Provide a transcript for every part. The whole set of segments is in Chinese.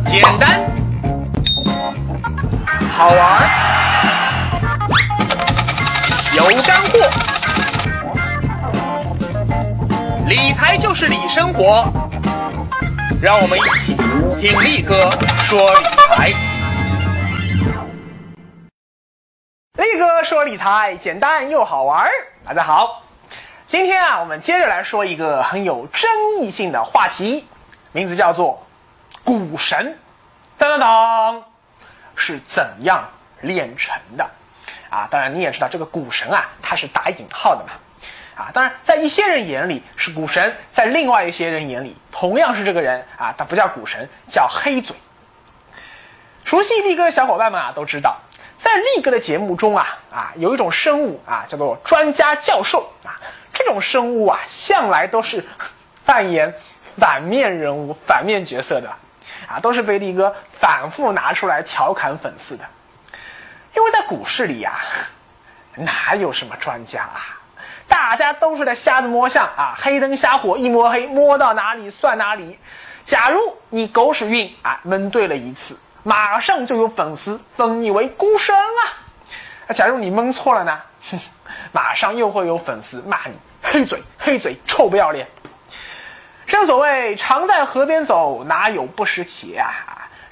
简单，好玩，有干货。理财就是理生活，让我们一起听力哥说理财。力哥说理财简单又好玩，大家好。今天啊，我们接着来说一个很有争议性的话题，名字叫做股神。当当当，是怎样炼成的？啊，当然你也知道这个股神啊，他是打引号的嘛。啊，当然在一些人眼里是股神，在另外一些人眼里同样是这个人啊，他不叫股神，叫黑嘴。熟悉力哥的小伙伴们啊，都知道，在力哥的节目中啊，啊有一种生物啊，叫做专家教授啊。这种生物啊，向来都是扮演反面人物、反面角色的，啊，都是被力哥反复拿出来调侃粉丝的。因为在股市里呀，哪有什么专家啊？大家都是在瞎子摸象啊，黑灯瞎火一摸黑，摸到哪里算哪里。假如你狗屎运啊蒙对了一次，马上就有粉丝封你为孤神啊。那假如你蒙错了呢？哼。马上又会有粉丝骂你黑嘴黑嘴臭不要脸。正所谓常在河边走，哪有不湿鞋啊？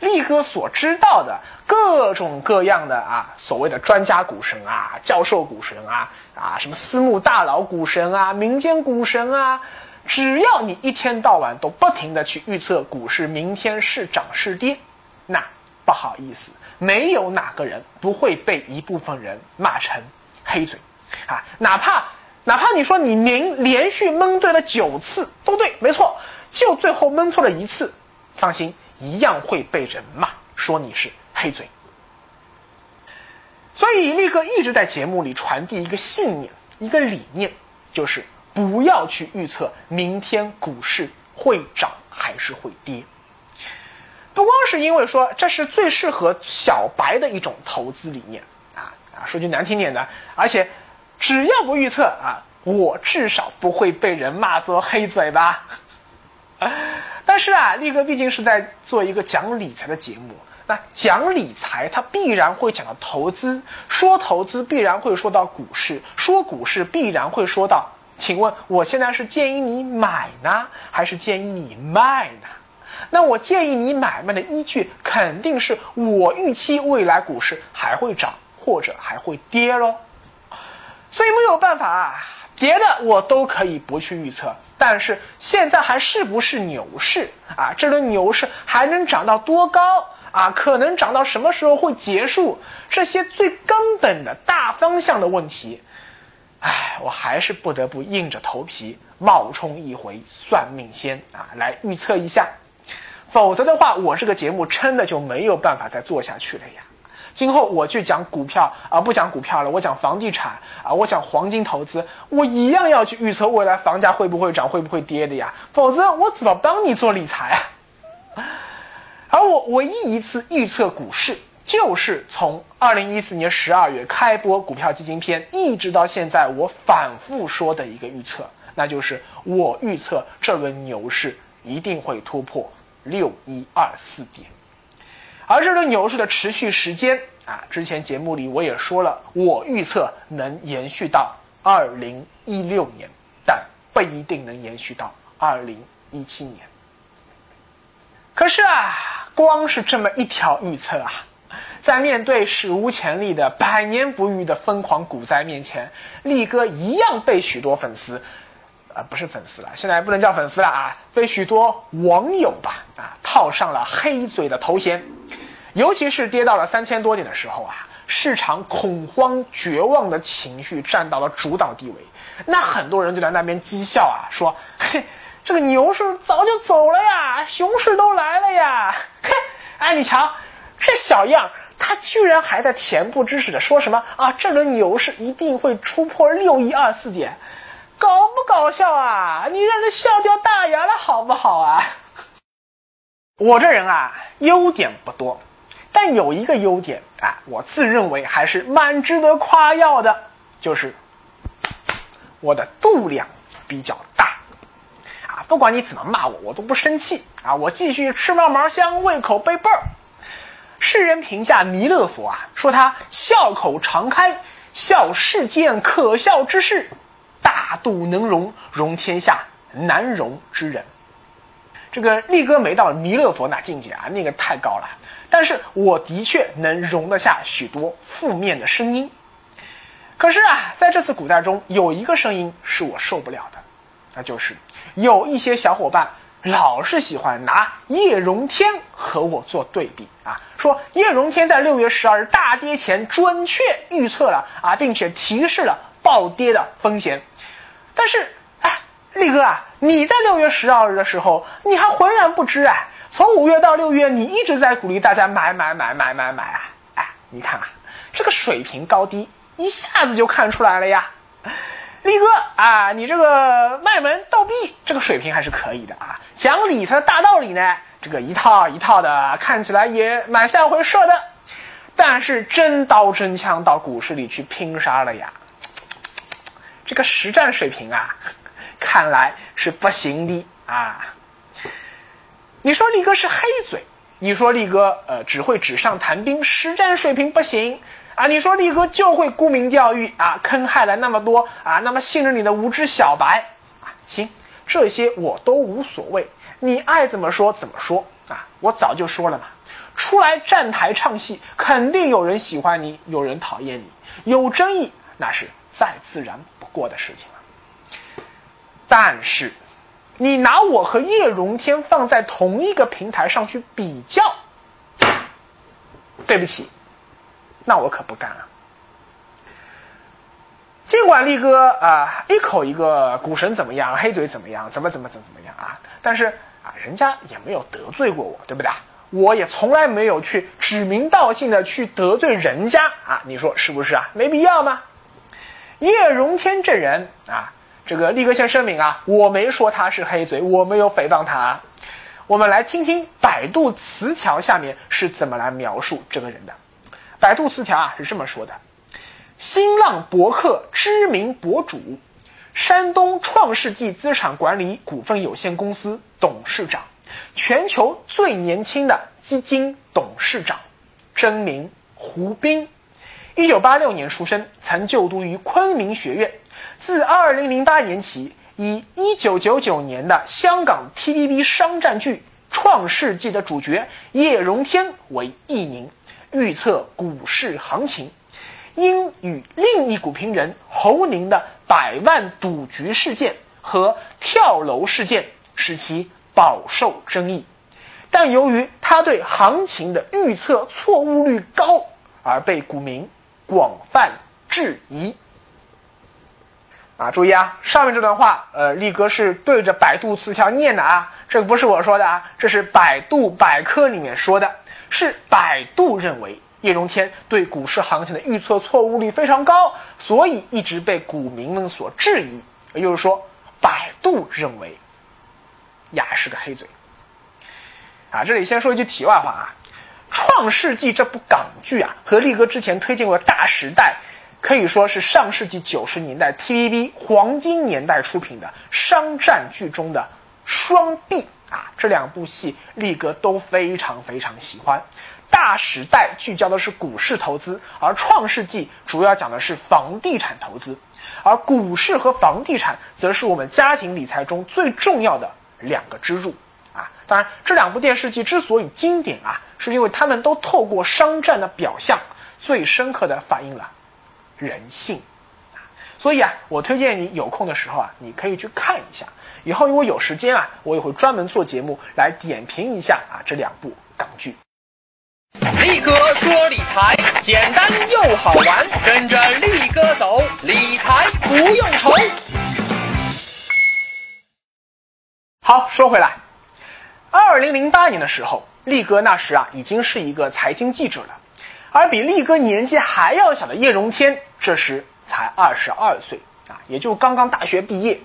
力哥所知道的各种各样的啊，所谓的专家股神啊、教授股神啊、啊什么私募大佬股神啊、民间股神啊，只要你一天到晚都不停的去预测股市明天是涨是跌，那不好意思，没有哪个人不会被一部分人骂成黑嘴。啊，哪怕哪怕你说你连连续蒙对了九次都对，没错，就最后蒙错了一次，放心，一样会被人骂，说你是黑嘴。所以力哥一直在节目里传递一个信念，一个理念，就是不要去预测明天股市会涨还是会跌。不光是因为说这是最适合小白的一种投资理念啊啊，说句难听点的，而且。只要不预测啊，我至少不会被人骂作黑嘴吧。但是啊，力哥毕竟是在做一个讲理财的节目，那讲理财它必然会讲到投资，说投资必然会说到股市，说股市必然会说到，请问我现在是建议你买呢，还是建议你卖呢？那我建议你买卖的依据肯定是我预期未来股市还会涨或者还会跌喽。所以没有办法啊，别的我都可以不去预测，但是现在还是不是牛市啊？这轮牛市还能涨到多高啊？可能涨到什么时候会结束？这些最根本的大方向的问题，唉，我还是不得不硬着头皮冒充一回算命仙啊，来预测一下，否则的话，我这个节目真的就没有办法再做下去了呀。今后我去讲股票啊，不讲股票了，我讲房地产啊，我讲黄金投资，我一样要去预测未来房价会不会涨，会不会跌的呀？否则我怎么帮你做理财啊？而我唯一一次预测股市，就是从二零一四年十二月开播股票基金篇，一直到现在，我反复说的一个预测，那就是我预测这轮牛市一定会突破六一二四点。而这轮牛市的持续时间啊，之前节目里我也说了，我预测能延续到二零一六年，但不一定能延续到二零一七年。可是啊，光是这么一条预测啊，在面对史无前例的百年不遇的疯狂股灾面前，力哥一样被许多粉丝，啊，不是粉丝了，现在不能叫粉丝了啊，被许多网友吧啊套上了黑嘴的头衔。尤其是跌到了三千多点的时候啊，市场恐慌、绝望的情绪占到了主导地位。那很多人就在那边讥笑啊，说：“嘿，这个牛市早就走了呀，熊市都来了呀。”嘿，哎，你瞧，这小样，他居然还在恬不知耻的说什么啊？这轮牛市一定会突破六一二四点，搞不搞笑啊？你让人笑掉大牙了好不好啊？我这人啊，优点不多。但有一个优点啊，我自认为还是蛮值得夸耀的，就是我的度量比较大，啊，不管你怎么骂我，我都不生气啊！我继续吃嘛嘛香，胃口倍倍儿。世人评价弥勒佛啊，说他笑口常开，笑世间可笑之事，大度能容，容天下难容之人。这个力哥没到弥勒佛那境界啊，那个太高了。但是我的确能容得下许多负面的声音。可是啊，在这次古代中，有一个声音是我受不了的，那就是有一些小伙伴老是喜欢拿叶荣添和我做对比啊，说叶荣添在六月十二日大跌前准确预测了啊，并且提示了暴跌的风险。但是，哎，力哥啊，你在六月十二日的时候，你还浑然不知啊。从五月到六月，你一直在鼓励大家买买买买买买啊！哎，你看啊，这个水平高低一下子就看出来了呀。力哥啊，你这个卖萌逗逼，这个水平还是可以的啊。讲理财的大道理呢，这个一套一套的，看起来也蛮像回事的。但是真刀真枪到股市里去拼杀了呀，这个实战水平啊，看来是不行的啊。你说力哥是黑嘴，你说力哥呃只会纸上谈兵，实战水平不行啊！你说力哥就会沽名钓誉啊，坑害了那么多啊那么信任你的无知小白啊！行，这些我都无所谓，你爱怎么说怎么说啊！我早就说了嘛，出来站台唱戏，肯定有人喜欢你，有人讨厌你，有争议那是再自然不过的事情了。但是。你拿我和叶荣添放在同一个平台上去比较，对不起，那我可不干了。尽管力哥啊一口一个股神怎么样，黑嘴怎么样，怎么怎么怎么怎么样啊，但是啊，人家也没有得罪过我，对不对？我也从来没有去指名道姓的去得罪人家啊，你说是不是啊？没必要吗？叶荣添这人啊。这个立哥先声明啊，我没说他是黑嘴，我没有诽谤他。我们来听听百度词条下面是怎么来描述这个人的。百度词条啊是这么说的：新浪博客知名博主，山东创世纪资产管理股份有限公司董事长，全球最年轻的基金董事长，真名胡斌，一九八六年出生，曾就读于昆明学院。自2008年起，以1999年的香港 TVB 商战剧《创世纪》的主角叶荣添为艺名，预测股市行情，因与另一股评人侯宁的百万赌局事件和跳楼事件，使其饱受争议。但由于他对行情的预测错误率高，而被股民广泛质疑。啊，注意啊，上面这段话，呃，力哥是对着百度词条念的啊，这个不是我说的啊，这是百度百科里面说的，是百度认为叶荣添对股市行情的预测错误率非常高，所以一直被股民们所质疑。也就是说，百度认为呀是个黑嘴。啊，这里先说一句题外话啊，《创世纪》这部港剧啊，和力哥之前推荐过《大时代》。可以说是上世纪九十年代 TVB 黄金年代出品的商战剧中的双璧啊！这两部戏力哥都非常非常喜欢。大时代聚焦的是股市投资，而创世纪主要讲的是房地产投资。而股市和房地产则是我们家庭理财中最重要的两个支柱啊！当然，这两部电视剧之所以经典啊，是因为他们都透过商战的表象，最深刻的反映了。人性，所以啊，我推荐你有空的时候啊，你可以去看一下。以后如果有时间啊，我也会专门做节目来点评一下啊这两部港剧。力哥说理财简单又好玩，跟着力哥走，理财不用愁。好，说回来，二零零八年的时候，力哥那时啊已经是一个财经记者了，而比力哥年纪还要小的叶荣添。这时才二十二岁啊，也就刚刚大学毕业，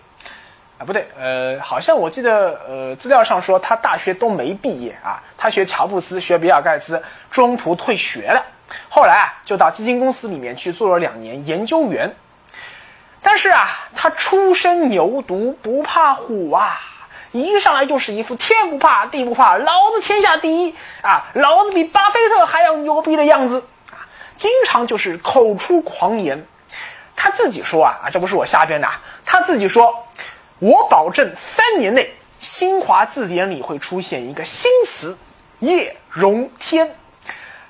啊不对，呃，好像我记得呃资料上说他大学都没毕业啊，他学乔布斯，学比尔盖茨，中途退学了，后来啊就到基金公司里面去做了两年研究员，但是啊他初生牛犊不怕虎啊，一上来就是一副天不怕地不怕，老子天下第一啊，老子比巴菲特还要牛逼的样子啊，经常就是口出狂言。他自己说啊啊，这不是我瞎编的，他自己说，我保证三年内新华字典里会出现一个新词叶荣添，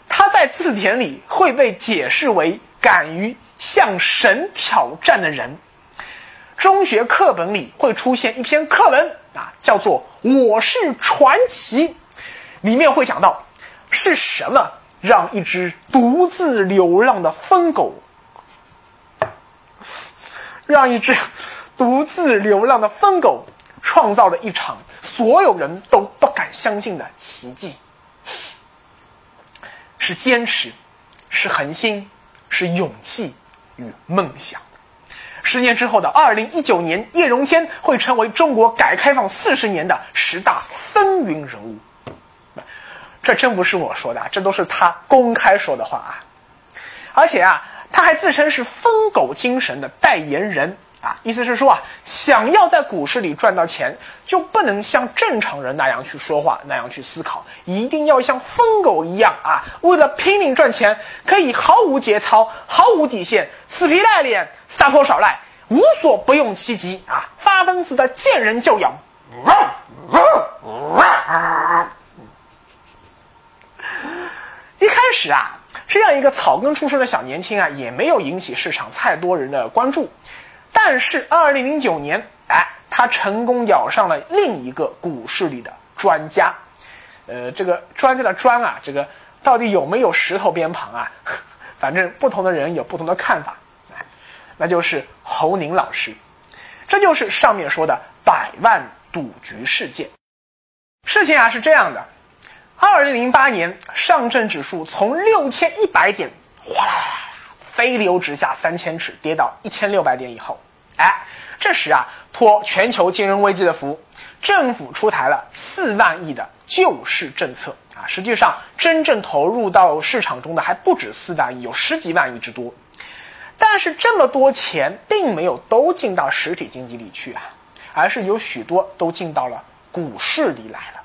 他在字典里会被解释为敢于向神挑战的人。中学课本里会出现一篇课文啊，叫做《我是传奇》，里面会讲到是什么让一只独自流浪的疯狗，让一只独自流浪的疯狗创造了一场所有人都不敢相信的奇迹，是坚持，是恒心，是勇气与梦想。十年之后的二零一九年，叶荣添会成为中国改革开放四十年的十大风云人物。这真不是我说的，这都是他公开说的话啊！而且啊，他还自称是“疯狗精神”的代言人。啊，意思是说啊，想要在股市里赚到钱，就不能像正常人那样去说话，那样去思考，一定要像疯狗一样啊，为了拼命赚钱，可以毫无节操、毫无底线、死皮赖脸、撒泼耍赖，无所不用其极啊，发疯似的见人就咬。一开始啊，这样一个草根出身的小年轻啊，也没有引起市场太多人的关注。但是，二零零九年，哎，他成功咬上了另一个股市里的专家，呃，这个专家的专啊，这个到底有没有石头边旁啊？反正不同的人有不同的看法，哎，那就是侯宁老师，这就是上面说的百万赌局事件。事情啊是这样的，二零零八年上证指数从六千一百点哗啦啦啦飞流直下三千尺，跌到一千六百点以后。哎，这时啊，托全球金融危机的福，政府出台了四万亿的救市政策啊。实际上，真正投入到市场中的还不止四万亿，有十几万亿之多。但是这么多钱并没有都进到实体经济里去啊，而是有许多都进到了股市里来了。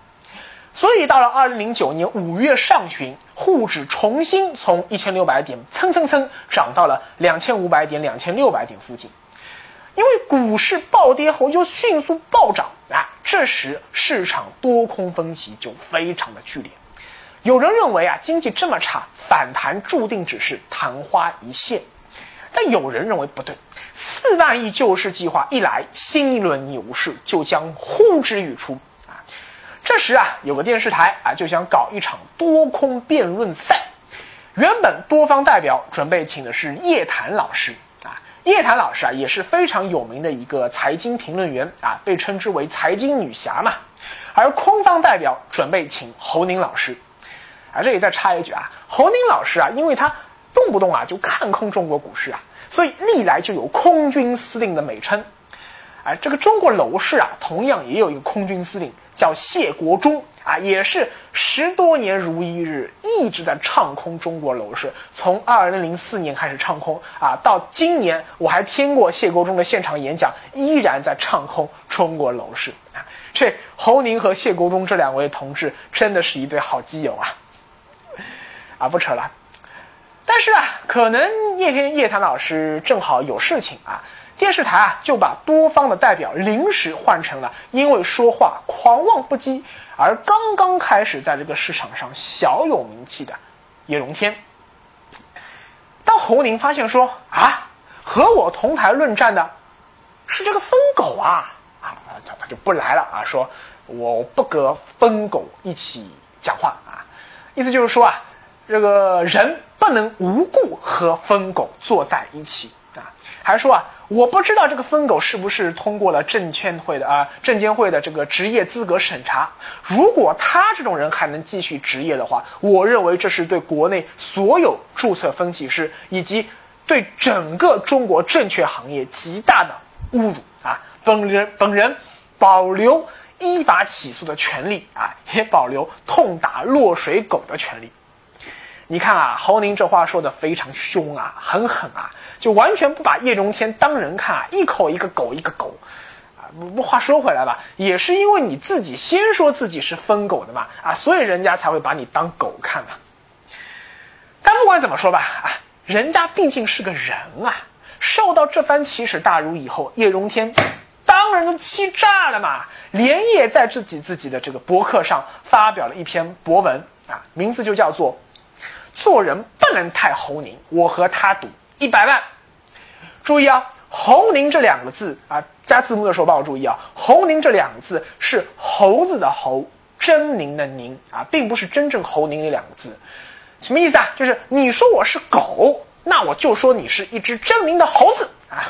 所以到了二零零九年五月上旬，沪指重新从一千六百点蹭蹭蹭涨到了两千五百点、两千六百点附近。因为股市暴跌后又迅速暴涨啊，这时市场多空分歧就非常的剧烈。有人认为啊，经济这么差，反弹注定只是昙花一现；但有人认为不对，四万亿救市计划一来，新一轮牛市就将呼之欲出啊。这时啊，有个电视台啊就想搞一场多空辩论赛，原本多方代表准备请的是叶檀老师。叶檀老师啊，也是非常有名的一个财经评论员啊，被称之为财经女侠嘛。而空方代表准备请侯宁老师，啊，这里再插一句啊，侯宁老师啊，因为他动不动啊就看空中国股市啊，所以历来就有空军司令的美称。啊这个中国楼市啊，同样也有一个空军司令。叫谢国忠啊，也是十多年如一日，一直在唱空中国楼市。从二零零四年开始唱空啊，到今年我还听过谢国忠的现场演讲，依然在唱空中国楼市啊。这侯宁和谢国忠这两位同志真的是一对好基友啊！啊，不扯了。但是啊，可能叶天叶檀老师正好有事情啊。电视台啊，就把多方的代表临时换成了因为说话狂妄不羁而刚刚开始在这个市场上小有名气的叶荣添。当侯宁发现说啊，和我同台论战的是这个疯狗啊啊，他他就不来了啊，说我不和疯狗一起讲话啊，意思就是说啊，这个人不能无故和疯狗坐在一起啊，还说啊。我不知道这个疯狗是不是通过了证监会的啊证监会的这个职业资格审查。如果他这种人还能继续执业的话，我认为这是对国内所有注册分析师以及对整个中国证券行业极大的侮辱啊！本人本人保留依法起诉的权利啊，也保留痛打落水狗的权利。你看啊，侯宁这话说的非常凶啊，很狠啊，就完全不把叶荣添当人看啊，一口一个狗一个狗，啊，不话说回来吧，也是因为你自己先说自己是疯狗的嘛，啊，所以人家才会把你当狗看嘛。但不管怎么说吧，啊，人家毕竟是个人啊，受到这番奇耻大辱以后，叶荣添当然都气炸了嘛，连夜在自己自己的这个博客上发表了一篇博文啊，名字就叫做《做人不能太猴宁》，我和他赌一百万。注意啊，猴宁这两个字啊，加字幕的时候帮我注意啊，猴宁这两个字是猴子的猴，狰狞的狞啊，并不是真正猴宁那两个字。什么意思啊？就是你说我是狗，那我就说你是一只狰狞的猴子啊，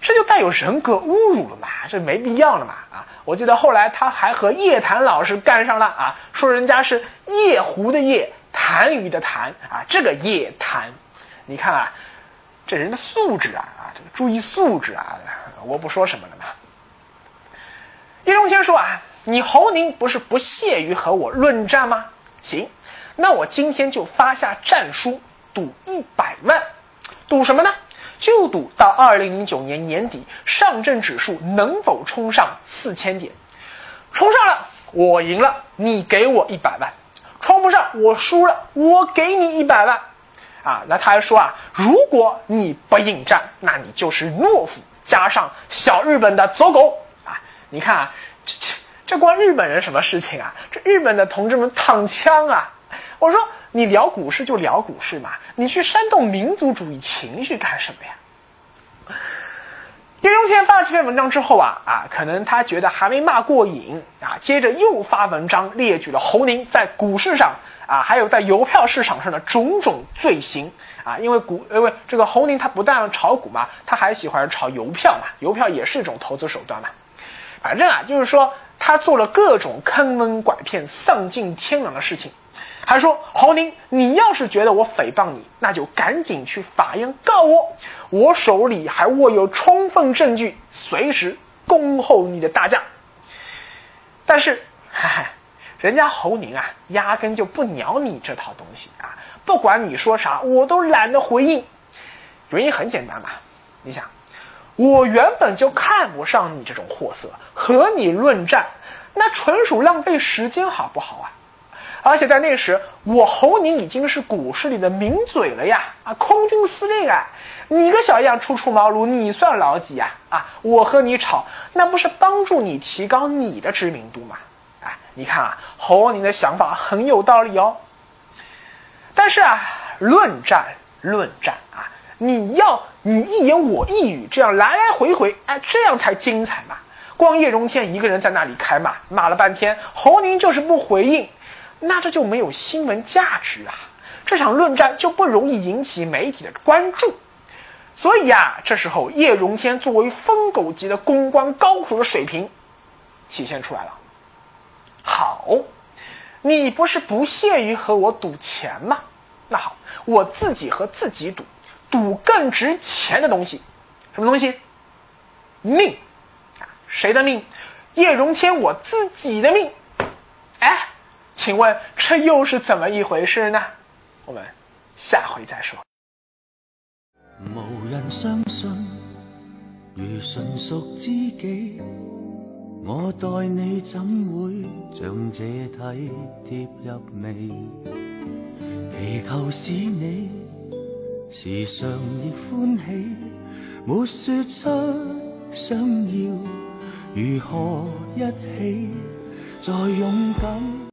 这就带有人格侮辱了嘛，这没必要了嘛啊！我记得后来他还和叶檀老师干上了啊，说人家是夜壶的夜，痰盂的痰啊，这个叶檀，你看啊，这人的素质啊啊，这个注意素质啊，我不说什么了嘛。叶中天说啊，你侯宁不是不屑于和我论战吗？行。那我今天就发下战书，赌一百万，赌什么呢？就赌到二零零九年年底，上证指数能否冲上四千点？冲上了，我赢了，你给我一百万；不是，我输了，我给你一百万。啊，那他还说啊，如果你不应战，那你就是懦夫，加上小日本的走狗啊！你看啊，这这这关日本人什么事情啊？这日本的同志们躺枪啊！我说你聊股市就聊股市嘛，你去煽动民族主义情绪干什么呀？叶荣天发了这篇文章之后啊啊，可能他觉得还没骂过瘾啊，接着又发文章列举了侯宁在股市上啊，还有在邮票市场上的种种罪行啊。因为股，因为这个侯宁他不但炒股嘛，他还喜欢炒邮票嘛，邮票也是一种投资手段嘛。反正啊，就是说他做了各种坑蒙拐骗、丧尽天良的事情。还说侯宁，你要是觉得我诽谤你，那就赶紧去法院告我，我手里还握有充分证据，随时恭候你的大驾。但是，哈哈，人家侯宁啊，压根就不鸟你这套东西啊！不管你说啥，我都懒得回应。原因很简单嘛，你想，我原本就看不上你这种货色，和你论战，那纯属浪费时间，好不好啊？而且在那时，我侯宁已经是股市里的名嘴了呀！啊，空军司令啊，你个小样初出茅庐，你算老几呀？啊，我和你吵，那不是帮助你提高你的知名度吗？哎，你看啊，侯宁的想法很有道理哦。但是啊，论战论战啊，你要你一言我一语，这样来来回回，哎，这样才精彩嘛。光叶荣添一个人在那里开骂，骂了半天，侯宁就是不回应。那这就没有新闻价值啊！这场论战就不容易引起媒体的关注。所以呀，这时候叶荣添作为疯狗级的公关高手的水平体现出来了。好，你不是不屑于和我赌钱吗？那好，我自己和自己赌，赌更值钱的东西。什么东西？命啊！谁的命？叶荣添我自己的命。请问这又是怎么一回事呢？我们下回再说。无人相信，如纯属知己，我待你怎会像这体贴入微？祈求使你时常亦欢喜，没说出想要如何一起，再勇敢。